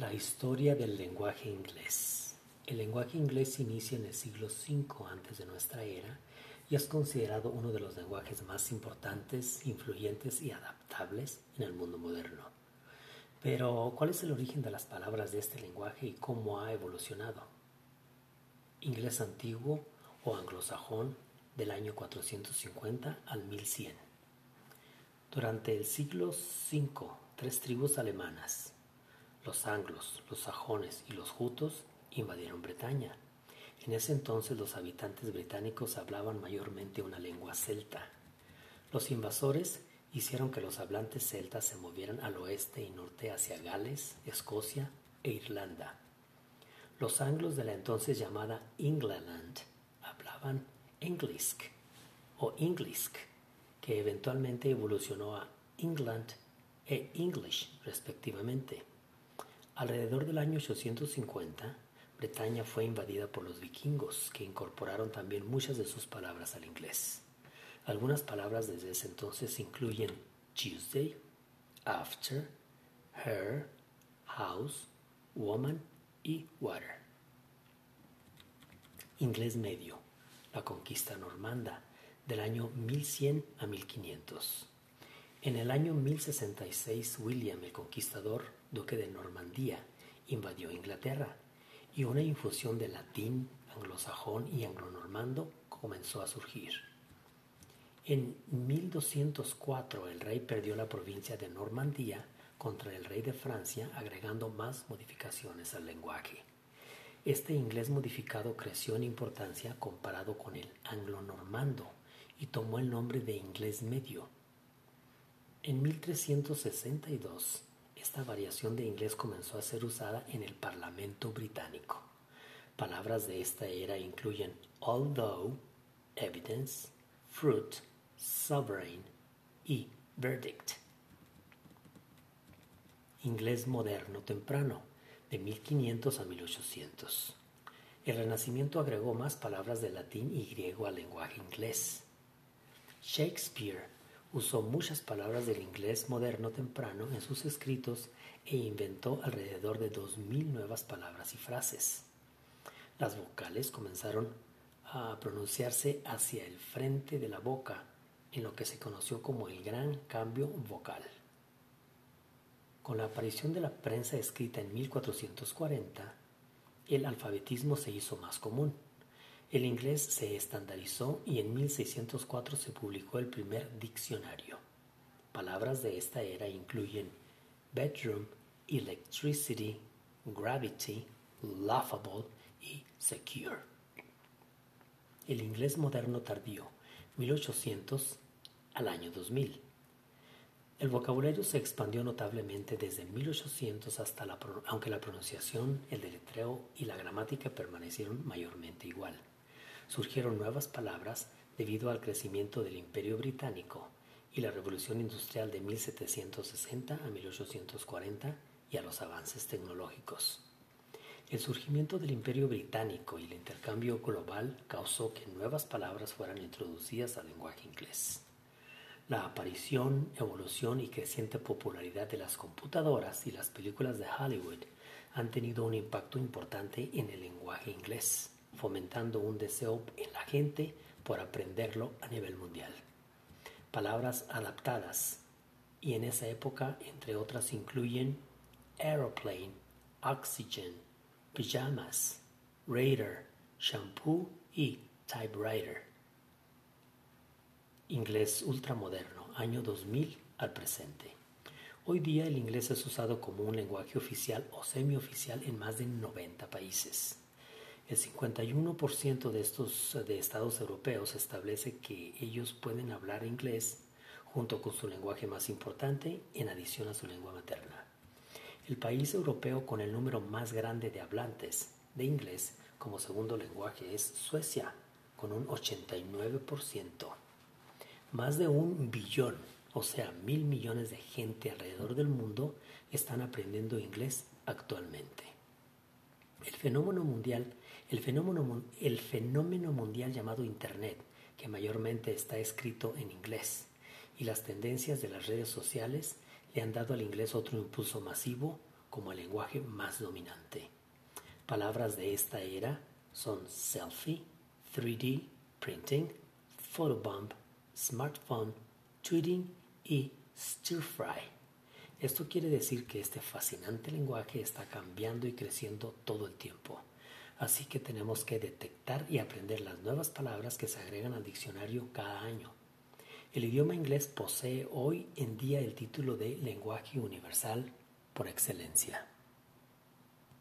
La historia del lenguaje inglés. El lenguaje inglés inicia en el siglo V antes de nuestra era y es considerado uno de los lenguajes más importantes, influyentes y adaptables en el mundo moderno. Pero, ¿cuál es el origen de las palabras de este lenguaje y cómo ha evolucionado? Inglés antiguo o anglosajón del año 450 al 1100. Durante el siglo V, tres tribus alemanas, los anglos, los sajones y los jutos invadieron Bretaña. En ese entonces los habitantes británicos hablaban mayormente una lengua celta. Los invasores hicieron que los hablantes celtas se movieran al oeste y norte hacia Gales, Escocia e Irlanda. Los anglos de la entonces llamada England hablaban Englisk o Englisk, que eventualmente evolucionó a England e English respectivamente. Alrededor del año 850, Bretaña fue invadida por los vikingos, que incorporaron también muchas de sus palabras al inglés. Algunas palabras desde ese entonces incluyen Tuesday, after, her, house, woman y water. Inglés medio, la conquista normanda, del año 1100 a 1500. En el año 1066, William el Conquistador duque de Normandía, invadió Inglaterra y una infusión de latín, anglosajón y anglonormando comenzó a surgir. En 1204 el rey perdió la provincia de Normandía contra el rey de Francia agregando más modificaciones al lenguaje. Este inglés modificado creció en importancia comparado con el anglonormando y tomó el nombre de inglés medio. En 1362 esta variación de inglés comenzó a ser usada en el Parlamento británico. Palabras de esta era incluyen although, evidence, fruit, sovereign y verdict. Inglés moderno temprano, de 1500 a 1800. El Renacimiento agregó más palabras de latín y griego al lenguaje inglés. Shakespeare Usó muchas palabras del inglés moderno temprano en sus escritos e inventó alrededor de 2.000 nuevas palabras y frases. Las vocales comenzaron a pronunciarse hacia el frente de la boca, en lo que se conoció como el gran cambio vocal. Con la aparición de la prensa escrita en 1440, el alfabetismo se hizo más común. El inglés se estandarizó y en 1604 se publicó el primer diccionario. Palabras de esta era incluyen bedroom, electricity, gravity, laughable y secure. El inglés moderno tardío, 1800 al año 2000. El vocabulario se expandió notablemente desde 1800 hasta la aunque la pronunciación, el deletreo y la gramática permanecieron mayormente igual surgieron nuevas palabras debido al crecimiento del Imperio Británico y la Revolución Industrial de 1760 a 1840 y a los avances tecnológicos. El surgimiento del Imperio Británico y el intercambio global causó que nuevas palabras fueran introducidas al lenguaje inglés. La aparición, evolución y creciente popularidad de las computadoras y las películas de Hollywood han tenido un impacto importante en el lenguaje inglés fomentando un deseo en la gente por aprenderlo a nivel mundial. Palabras adaptadas y en esa época, entre otras, incluyen aeroplane, oxygen, pijamas, radar, shampoo y typewriter. Inglés ultramoderno, año 2000 al presente. Hoy día el inglés es usado como un lenguaje oficial o semioficial en más de 90 países. El 51% de estos de estados europeos establece que ellos pueden hablar inglés junto con su lenguaje más importante en adición a su lengua materna. El país europeo con el número más grande de hablantes de inglés como segundo lenguaje es Suecia, con un 89%. Más de un billón, o sea, mil millones de gente alrededor del mundo están aprendiendo inglés actualmente. El fenómeno mundial el fenómeno, el fenómeno mundial llamado Internet, que mayormente está escrito en inglés, y las tendencias de las redes sociales le han dado al inglés otro impulso masivo como el lenguaje más dominante. Palabras de esta era son selfie, 3D, printing, photobomb, smartphone, tweeting y stir fry. Esto quiere decir que este fascinante lenguaje está cambiando y creciendo todo el tiempo. Así que tenemos que detectar y aprender las nuevas palabras que se agregan al diccionario cada año. El idioma inglés posee hoy en día el título de lenguaje universal por excelencia.